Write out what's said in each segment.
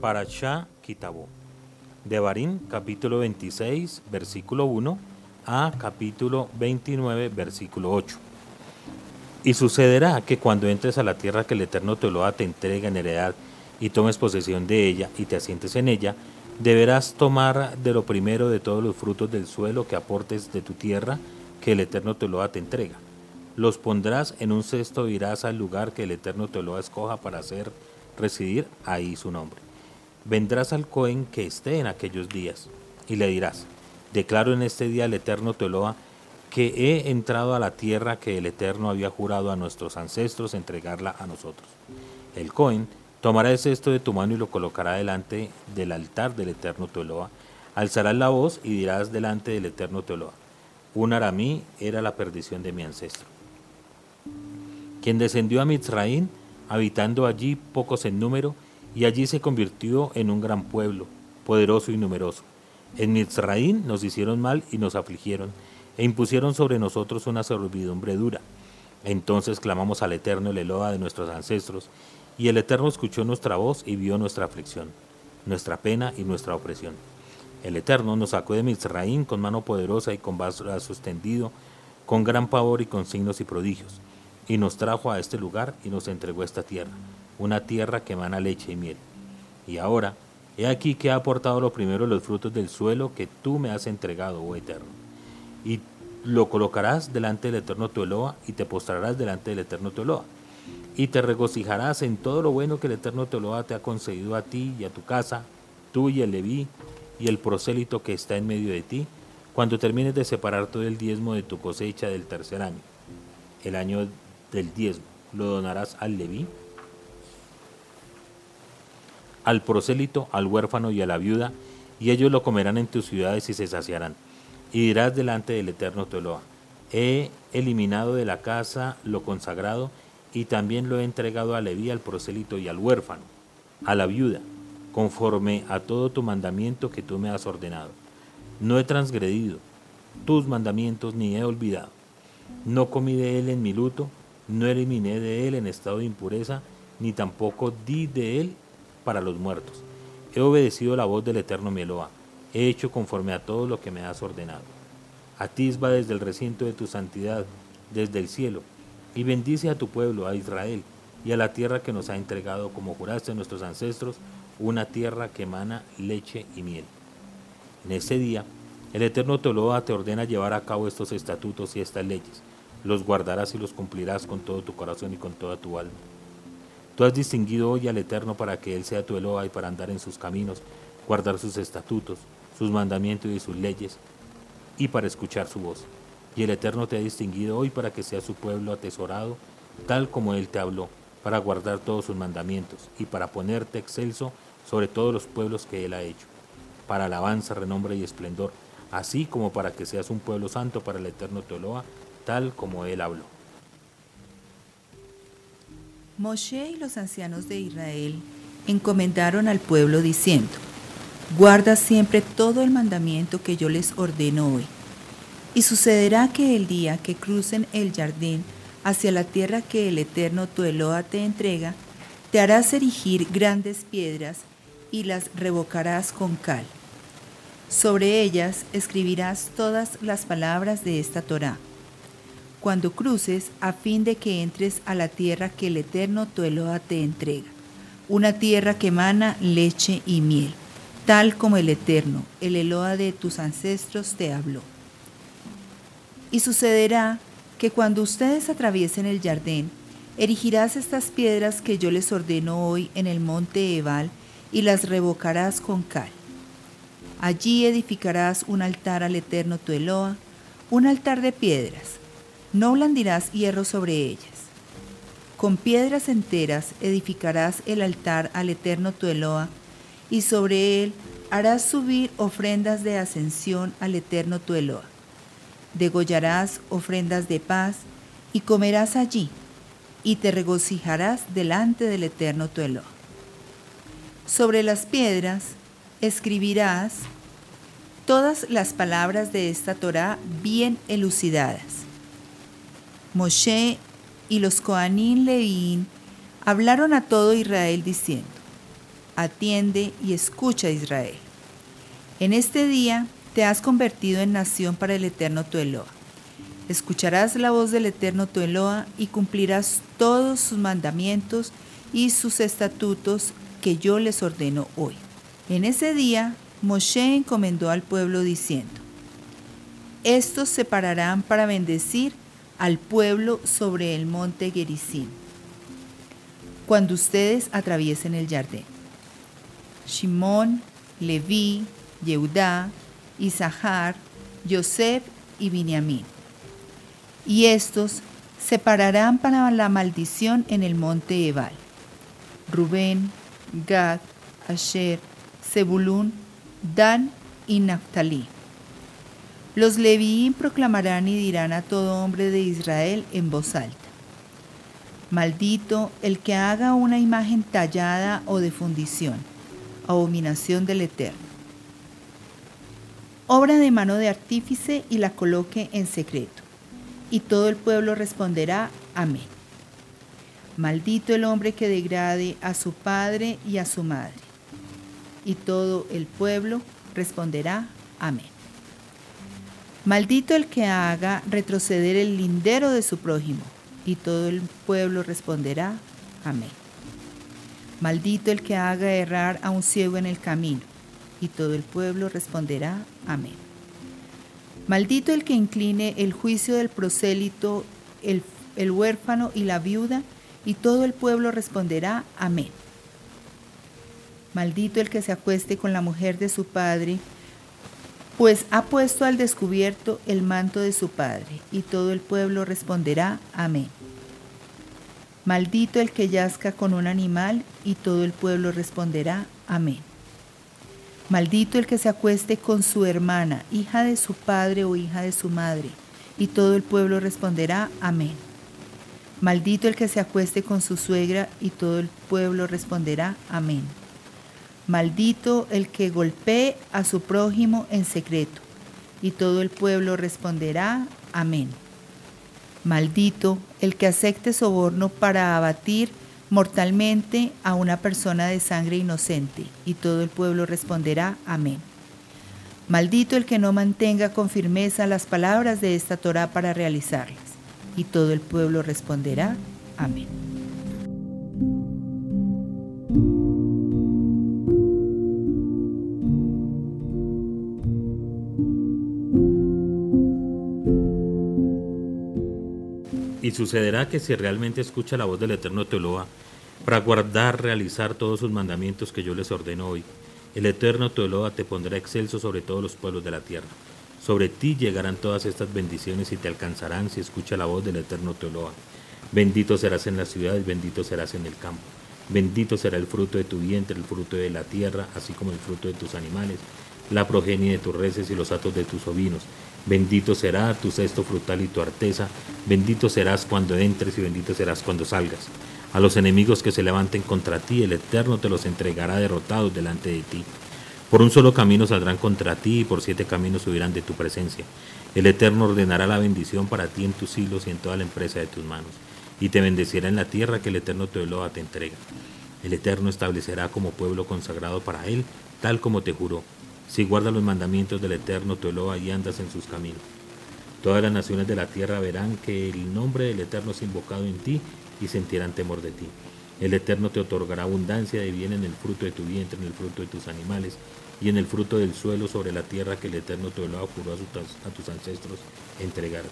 Parashá Kitabó. Devarim, capítulo 26, versículo 1 a capítulo 29, versículo 8. Y sucederá que cuando entres a la tierra que el Eterno te lo te entrega en heredad y tomes posesión de ella y te asientes en ella, deberás tomar de lo primero de todos los frutos del suelo que aportes de tu tierra que el Eterno te lo te entrega. Los pondrás en un cesto e irás al lugar que el Eterno te lo escoja para hacer residir ahí su nombre vendrás al Cohen que esté en aquellos días, y le dirás, declaro en este día al Eterno Teloa que he entrado a la tierra que el Eterno había jurado a nuestros ancestros entregarla a nosotros. El Cohen tomará el cesto de tu mano y lo colocará delante del altar del Eterno Teloa, alzarás la voz y dirás delante del Eterno Teloa, un aramí era la perdición de mi ancestro. Quien descendió a Mitzraín, habitando allí pocos en número, y allí se convirtió en un gran pueblo, poderoso y numeroso. En Mizraín nos hicieron mal y nos afligieron, e impusieron sobre nosotros una servidumbre dura. Entonces clamamos al Eterno el Eloa de nuestros ancestros, y el Eterno escuchó nuestra voz y vio nuestra aflicción, nuestra pena y nuestra opresión. El Eterno nos sacó de Mizraín con mano poderosa y con brazo extendido, con gran pavor y con signos y prodigios, y nos trajo a este lugar y nos entregó esta tierra una tierra que emana leche y miel. Y ahora, he aquí que ha aportado lo primero los frutos del suelo que tú me has entregado, oh Eterno. Y lo colocarás delante del Eterno tu Eloa, y te postrarás delante del Eterno tu Eloa. Y te regocijarás en todo lo bueno que el Eterno tu Eloa te ha concedido a ti y a tu casa, tú y el Leví, y el prosélito que está en medio de ti, cuando termines de separar todo el diezmo de tu cosecha del tercer año, el año del diezmo, lo donarás al Leví al prosélito, al huérfano y a la viuda, y ellos lo comerán en tus ciudades y se saciarán. Y dirás delante del Eterno Teloa, he eliminado de la casa lo consagrado, y también lo he entregado a Leví, al prosélito y al huérfano, a la viuda, conforme a todo tu mandamiento que tú me has ordenado. No he transgredido tus mandamientos ni he olvidado. No comí de él en mi luto, no eliminé de él en estado de impureza, ni tampoco di de él para los muertos. He obedecido la voz del eterno Mieloa, he hecho conforme a todo lo que me has ordenado. Atisba desde el recinto de tu santidad, desde el cielo, y bendice a tu pueblo, a Israel, y a la tierra que nos ha entregado, como juraste a nuestros ancestros, una tierra que emana leche y miel. En ese día, el Eterno Toloa te ordena llevar a cabo estos estatutos y estas leyes. Los guardarás y los cumplirás con todo tu corazón y con toda tu alma. Tú has distinguido hoy al Eterno para que Él sea tu Eloa y para andar en sus caminos, guardar sus estatutos, sus mandamientos y sus leyes, y para escuchar su voz. Y el Eterno te ha distinguido hoy para que sea su pueblo atesorado, tal como Él te habló, para guardar todos sus mandamientos y para ponerte excelso sobre todos los pueblos que Él ha hecho, para alabanza, renombre y esplendor, así como para que seas un pueblo santo para el Eterno Teoloa, tal como Él habló. Moshe y los ancianos de Israel encomendaron al pueblo diciendo, Guarda siempre todo el mandamiento que yo les ordeno hoy. Y sucederá que el día que crucen el jardín hacia la tierra que el eterno tu Eloa te entrega, te harás erigir grandes piedras y las revocarás con cal. Sobre ellas escribirás todas las palabras de esta Torah cuando cruces a fin de que entres a la tierra que el Eterno tu Eloa te entrega, una tierra que emana leche y miel, tal como el Eterno, el Eloa de tus ancestros, te habló. Y sucederá que cuando ustedes atraviesen el jardín, erigirás estas piedras que yo les ordeno hoy en el monte Ebal y las revocarás con cal. Allí edificarás un altar al Eterno tu Eloa, un altar de piedras no blandirás hierro sobre ellas. Con piedras enteras edificarás el altar al eterno tu Eloa, y sobre él harás subir ofrendas de ascensión al eterno tu Eloa. Degollarás ofrendas de paz, y comerás allí, y te regocijarás delante del eterno tu Eloa. Sobre las piedras escribirás todas las palabras de esta Torá bien elucidadas Moshe y los Coanín Leín hablaron a todo Israel diciendo, atiende y escucha Israel. En este día te has convertido en nación para el eterno tu Eloa. Escucharás la voz del eterno tu Eloa y cumplirás todos sus mandamientos y sus estatutos que yo les ordeno hoy. En ese día Moshe encomendó al pueblo diciendo, Estos se pararán para bendecir al pueblo sobre el monte Gerizim, cuando ustedes atraviesen el Jardín. Shimón, Leví, Yehudá, Isahar, Yosef y Biniamín. Y estos se pararán para la maldición en el monte Ebal. Rubén, Gad, Asher, Zebulún, Dan y Naphtali. Los Levín proclamarán y dirán a todo hombre de Israel en voz alta. Maldito el que haga una imagen tallada o de fundición, abominación del Eterno obra de mano de artífice y la coloque en secreto. Y todo el pueblo responderá, amén. Maldito el hombre que degrade a su padre y a su madre. Y todo el pueblo responderá, amén. Maldito el que haga retroceder el lindero de su prójimo. Y todo el pueblo responderá, amén. Maldito el que haga errar a un ciego en el camino y todo el pueblo responderá, amén. Maldito el que incline el juicio del prosélito, el, el huérfano y la viuda, y todo el pueblo responderá, amén. Maldito el que se acueste con la mujer de su padre, pues ha puesto al descubierto el manto de su padre, y todo el pueblo responderá, amén. Maldito el que yazca con un animal, y todo el pueblo responderá, amén. Maldito el que se acueste con su hermana, hija de su padre o hija de su madre. Y todo el pueblo responderá, amén. Maldito el que se acueste con su suegra, y todo el pueblo responderá, amén. Maldito el que golpee a su prójimo en secreto, y todo el pueblo responderá, amén. Maldito el que acepte soborno para abatir mortalmente a una persona de sangre inocente, y todo el pueblo responderá, amén. Maldito el que no mantenga con firmeza las palabras de esta Torah para realizarlas, y todo el pueblo responderá, amén. Y sucederá que si realmente escucha la voz del Eterno Teoloa, para guardar, realizar todos sus mandamientos que yo les ordeno hoy, el Eterno Teoloa te pondrá excelso sobre todos los pueblos de la tierra. Sobre ti llegarán todas estas bendiciones y te alcanzarán si escucha la voz del Eterno Teoloa. Bendito serás en la ciudad y bendito serás en el campo. Bendito será el fruto de tu vientre, el fruto de la tierra, así como el fruto de tus animales, la progenie de tus reses y los atos de tus ovinos Bendito será tu cesto frutal y tu arteza, bendito serás cuando entres y bendito serás cuando salgas. A los enemigos que se levanten contra ti, el Eterno te los entregará derrotados delante de ti. Por un solo camino saldrán contra ti y por siete caminos subirán de tu presencia. El Eterno ordenará la bendición para ti en tus hilos y en toda la empresa de tus manos, y te bendecirá en la tierra que el Eterno Teoloa te entrega. El Eterno establecerá como pueblo consagrado para él, tal como te juró si guardas los mandamientos del Eterno tu Eloa y andas en sus caminos. Todas las naciones de la tierra verán que el nombre del Eterno es invocado en ti y sentirán temor de ti. El Eterno te otorgará abundancia de bien en el fruto de tu vientre, en el fruto de tus animales y en el fruto del suelo sobre la tierra que el Eterno te Eloa juró a, tus ancestros entregarte.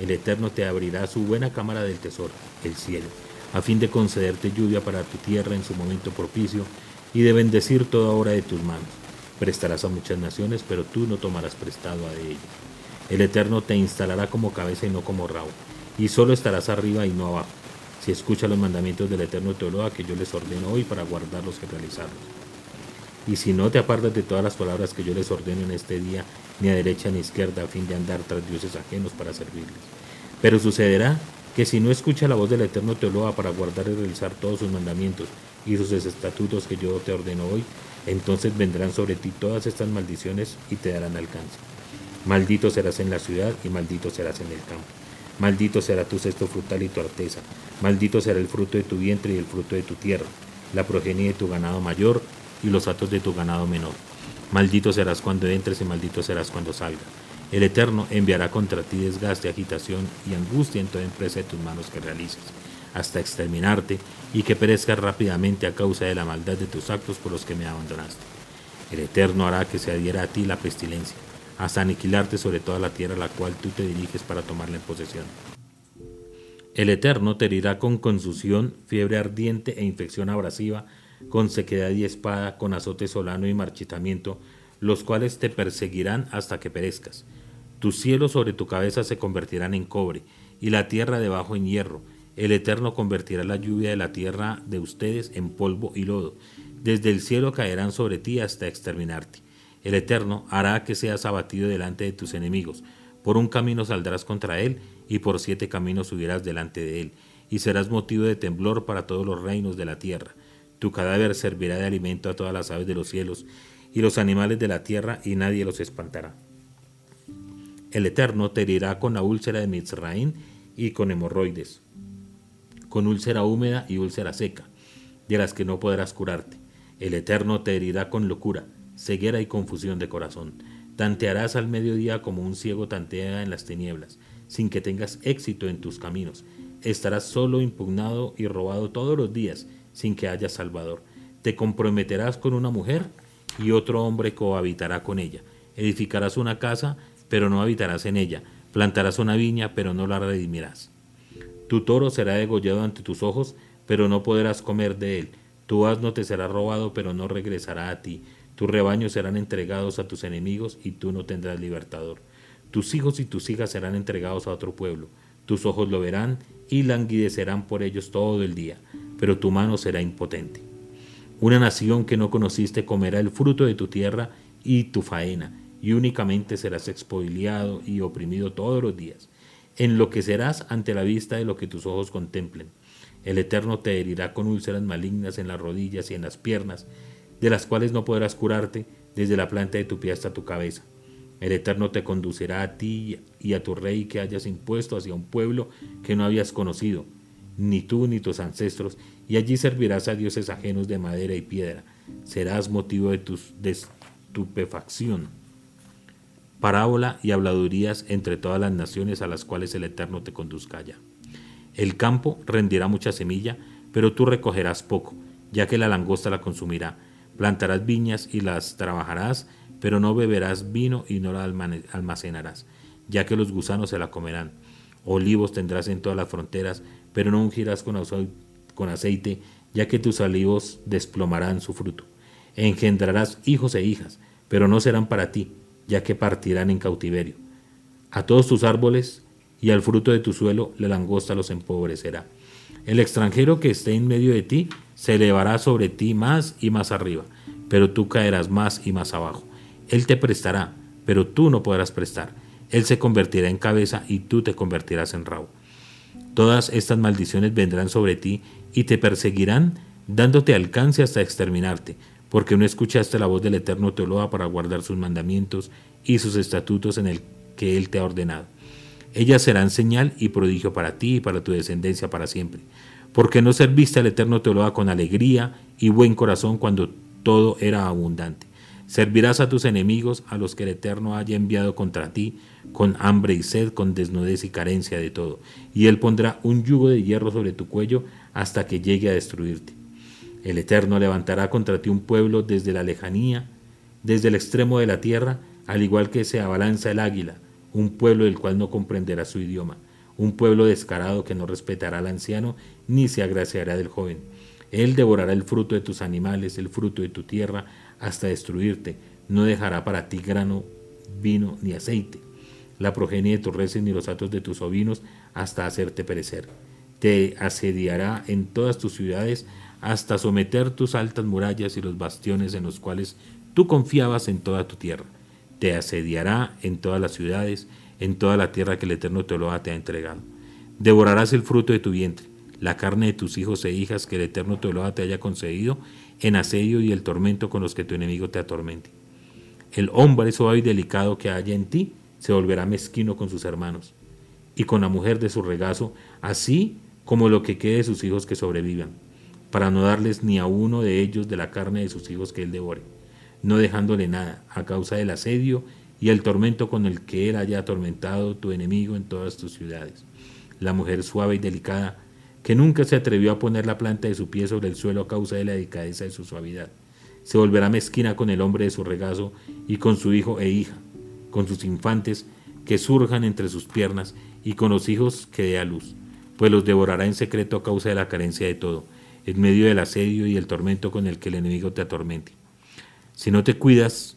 El Eterno te abrirá su buena cámara del tesoro, el cielo, a fin de concederte lluvia para tu tierra en su momento propicio y de bendecir toda obra de tus manos Prestarás a muchas naciones, pero tú no tomarás prestado a ellos. El Eterno te instalará como cabeza y no como rabo, y solo estarás arriba y no abajo. Si escuchas los mandamientos del Eterno Teoloa que yo les ordeno hoy para guardarlos y realizarlos. Y si no te apartas de todas las palabras que yo les ordeno en este día, ni a derecha ni a izquierda, a fin de andar tras dioses ajenos para servirles. Pero sucederá que si no escuchas la voz del Eterno Teoloa para guardar y realizar todos sus mandamientos y sus estatutos que yo te ordeno hoy, entonces vendrán sobre ti todas estas maldiciones y te darán alcance. Maldito serás en la ciudad y maldito serás en el campo. Maldito será tu cesto frutal y tu arteza. Maldito será el fruto de tu vientre y el fruto de tu tierra. la progenie de tu ganado mayor y los atos de tu ganado menor. Maldito serás cuando entres y maldito serás cuando salgas. El Eterno enviará contra ti desgaste, agitación y angustia en toda empresa de tus manos que realices, hasta exterminarte y que perezcas rápidamente a causa de la maldad de tus actos por los que me abandonaste. El Eterno hará que se adhiera a ti la pestilencia, hasta aniquilarte sobre toda la tierra a la cual tú te diriges para tomarla en posesión. El Eterno te herirá con consusión, fiebre ardiente e infección abrasiva, con sequedad y espada, con azote solano y marchitamiento, los cuales te perseguirán hasta que perezcas. Tus cielos sobre tu cabeza se convertirán en cobre, y la tierra debajo en hierro. El Eterno convertirá la lluvia de la tierra de ustedes en polvo y lodo. Desde el cielo caerán sobre ti hasta exterminarte. El Eterno hará que seas abatido delante de tus enemigos. Por un camino saldrás contra él, y por siete caminos subirás delante de él, y serás motivo de temblor para todos los reinos de la tierra. Tu cadáver servirá de alimento a todas las aves de los cielos, y los animales de la tierra, y nadie los espantará. El Eterno te herirá con la úlcera de Mizraín y con hemorroides, con úlcera húmeda y úlcera seca, de las que no podrás curarte. El Eterno te herirá con locura, ceguera y confusión de corazón. Tantearás al mediodía como un ciego tantea en las tinieblas, sin que tengas éxito en tus caminos. Estarás solo, impugnado y robado todos los días, sin que haya salvador. Te comprometerás con una mujer y otro hombre cohabitará con ella. Edificarás una casa, pero no habitarás en ella. Plantarás una viña, pero no la redimirás. Tu toro será degollado ante tus ojos, pero no podrás comer de él. Tu asno te será robado, pero no regresará a ti. Tus rebaños serán entregados a tus enemigos, y tú no tendrás libertador. Tus hijos y tus hijas serán entregados a otro pueblo. Tus ojos lo verán y languidecerán por ellos todo el día, pero tu mano será impotente. Una nación que no conociste comerá el fruto de tu tierra y tu faena, y únicamente serás expoliado y oprimido todos los días. Enloquecerás ante la vista de lo que tus ojos contemplen. El Eterno te herirá con úlceras malignas en las rodillas y en las piernas, de las cuales no podrás curarte desde la planta de tu pie hasta tu cabeza. El Eterno te conducirá a ti y a tu rey que hayas impuesto hacia un pueblo que no habías conocido, ni tú ni tus ancestros, y allí servirás a dioses ajenos de madera y piedra. Serás motivo de, tu estupefacción. Parábola y habladurías entre todas las naciones a las cuales el Eterno te conduzca allá. El campo rendirá mucha semilla, pero tú recogerás poco, ya que la langosta la consumirá. Plantarás viñas y las trabajarás, pero no beberás vino y no la almacenarás, ya que los gusanos se la comerán. Olivos tendrás en todas las fronteras, pero no ungirás con aceite, ya que tus olivos desplomarán su fruto. Engendrarás hijos e hijas, pero no serán para ti, ya que partirán en cautiverio. A todos tus árboles y al fruto de tu suelo la langosta los empobrecerá. El extranjero que esté en medio de ti se elevará sobre ti más y más arriba, pero tú caerás más y más abajo. Él te prestará, pero tú no podrás prestar. Él se convertirá en cabeza y tú te convertirás en rabo. Todas estas maldiciones vendrán sobre ti y te perseguirán, dándote alcance hasta exterminarte, porque no escuchaste la voz del Eterno Teoloa para guardar sus mandamientos y sus estatutos en el que Él te ha ordenado. Ellas serán señal y prodigio para ti y para tu descendencia para siempre, porque no serviste al Eterno Teoloa con alegría y buen corazón cuando todo era abundante. Servirás a tus enemigos, a los que el Eterno haya enviado contra ti, con hambre y sed, con desnudez y carencia de todo. Y Él pondrá un yugo de hierro sobre tu cuello hasta que llegue a destruirte. El Eterno levantará contra ti un pueblo desde la lejanía, desde el extremo de la tierra, al igual que se abalanza el águila, un pueblo del cual no comprenderá su idioma, un pueblo descarado que no respetará al anciano ni se agraciará del joven. Él devorará el fruto de tus animales, el fruto de tu tierra, hasta destruirte. No dejará para ti grano, vino ni aceite, la progenie de tus reses ni los atos de tus ovinos, hasta hacerte perecer. Te asediará en todas tus ciudades, hasta someter tus altas murallas y los bastiones en los cuales tú confiabas en toda tu tierra. Te asediará en todas las ciudades, en toda la tierra que el Eterno Teoloa te ha entregado. Devorarás el fruto de tu vientre, la carne de tus hijos e hijas que el Eterno Teoloa te haya concedido, en asedio y el tormento con los que tu enemigo te atormente. El hombre suave y delicado que haya en ti se volverá mezquino con sus hermanos, y con la mujer de su regazo, así como lo que quede de sus hijos que sobrevivan. Para no darles ni a uno de ellos de la carne de sus hijos que él devore, no dejándole nada, a causa del asedio y el tormento con el que él haya atormentado tu enemigo en todas tus ciudades. La mujer suave y delicada, que nunca se atrevió a poner la planta de su pie sobre el suelo a causa de la delicadeza de su suavidad, se volverá mezquina con el hombre de su regazo y con su hijo e hija, con sus infantes que surjan entre sus piernas y con los hijos que dé a luz, pues los devorará en secreto a causa de la carencia de todo, en medio del asedio y el tormento con el que el enemigo te atormente. Si no te cuidas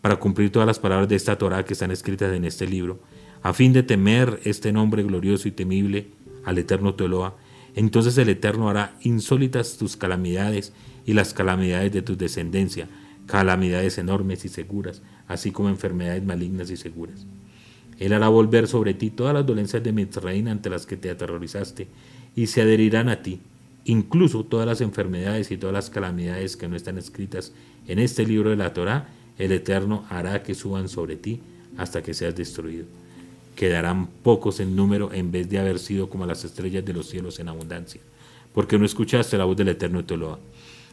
para cumplir todas las palabras de esta Torah que están escritas en este libro, a fin de temer este nombre glorioso y temible al eterno Teloa, entonces el Eterno hará insólitas tus calamidades y las calamidades de tu descendencia, calamidades enormes y seguras, así como enfermedades malignas y seguras. Él hará volver sobre ti todas las dolencias de Mitzraín ante las que te aterrorizaste, y se adherirán a ti, incluso todas las enfermedades y todas las calamidades que no están escritas en este libro de la Torá, el Eterno hará que suban sobre ti hasta que seas destruido. Quedarán pocos en número en vez de haber sido como las estrellas de los cielos en abundancia, porque no escuchaste la voz del Eterno Toloa.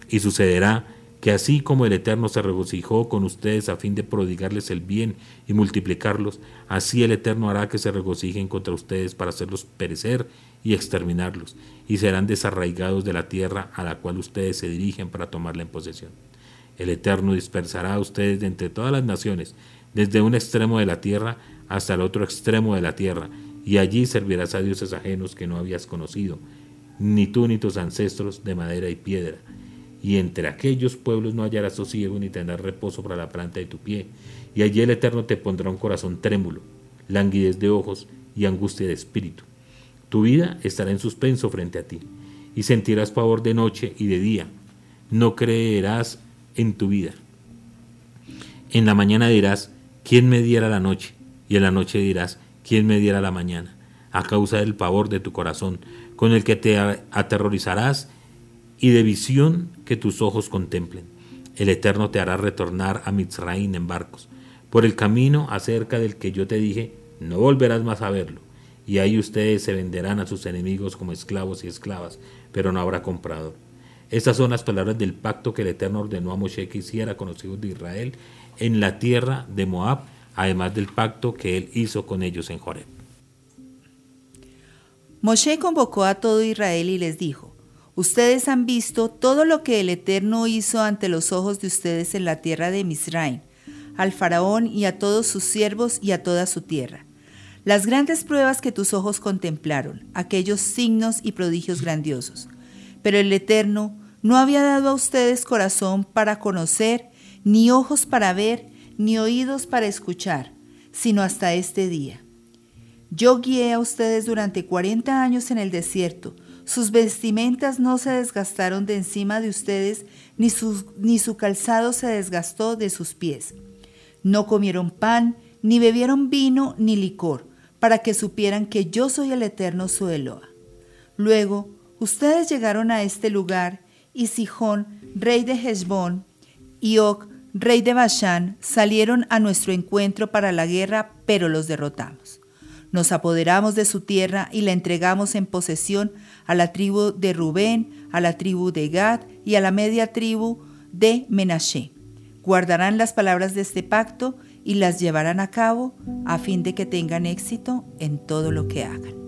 Y sucederá que así como el Eterno se regocijó con ustedes a fin de prodigarles el bien y multiplicarlos, así el Eterno hará que se regocijen contra ustedes para hacerlos perecer y exterminarlos, y serán desarraigados de la tierra a la cual ustedes se dirigen para tomarla en posesión. El Eterno dispersará a ustedes de entre todas las naciones, desde un extremo de la tierra hasta el otro extremo de la tierra, y allí servirás a dioses ajenos que no habías conocido, ni tú ni tus ancestros de madera y piedra y entre aquellos pueblos no hallarás sosiego ni tendrás reposo para la planta de tu pie, y allí el Eterno te pondrá un corazón trémulo, languidez de ojos y angustia de espíritu. Tu vida estará en suspenso frente a ti, y sentirás pavor de noche y de día. No creerás en tu vida. En la mañana dirás, ¿quién me diera la noche? Y en la noche dirás, ¿quién me diera la mañana? A causa del pavor de tu corazón, con el que te aterrorizarás y de visión que tus ojos contemplen. El Eterno te hará retornar a Mitzraín en barcos, por el camino acerca del que yo te dije, no volverás más a verlo. Y ahí ustedes se venderán a sus enemigos como esclavos y esclavas, pero no habrá comprador. Estas son las palabras del pacto que el Eterno ordenó a Moshe que hiciera con los hijos de Israel en la tierra de Moab, además del pacto que él hizo con ellos en Joreb. Moshe convocó a todo Israel y les dijo, Ustedes han visto todo lo que el Eterno hizo ante los ojos de ustedes en la tierra de Misraim, al faraón y a todos sus siervos y a toda su tierra. Las grandes pruebas que tus ojos contemplaron, aquellos signos y prodigios grandiosos. Pero el Eterno no había dado a ustedes corazón para conocer, ni ojos para ver, ni oídos para escuchar, sino hasta este día. Yo guié a ustedes durante cuarenta años en el desierto, sus vestimentas no se desgastaron de encima de ustedes, ni, ni su calzado se desgastó de sus pies. No comieron pan, ni bebieron vino, ni licor, para que supieran que yo soy el eterno su Luego, ustedes llegaron a este lugar, y Sijón, rey de Hezbón, y Og, rey de Bashán, salieron a nuestro encuentro para la guerra, pero los derrotamos. Nos apoderamos de su tierra y la entregamos en posesión a la tribu de Rubén, a la tribu de Gad y a la media tribu de Menashe. Guardarán las palabras de este pacto y las llevarán a cabo a fin de que tengan éxito en todo lo que hagan.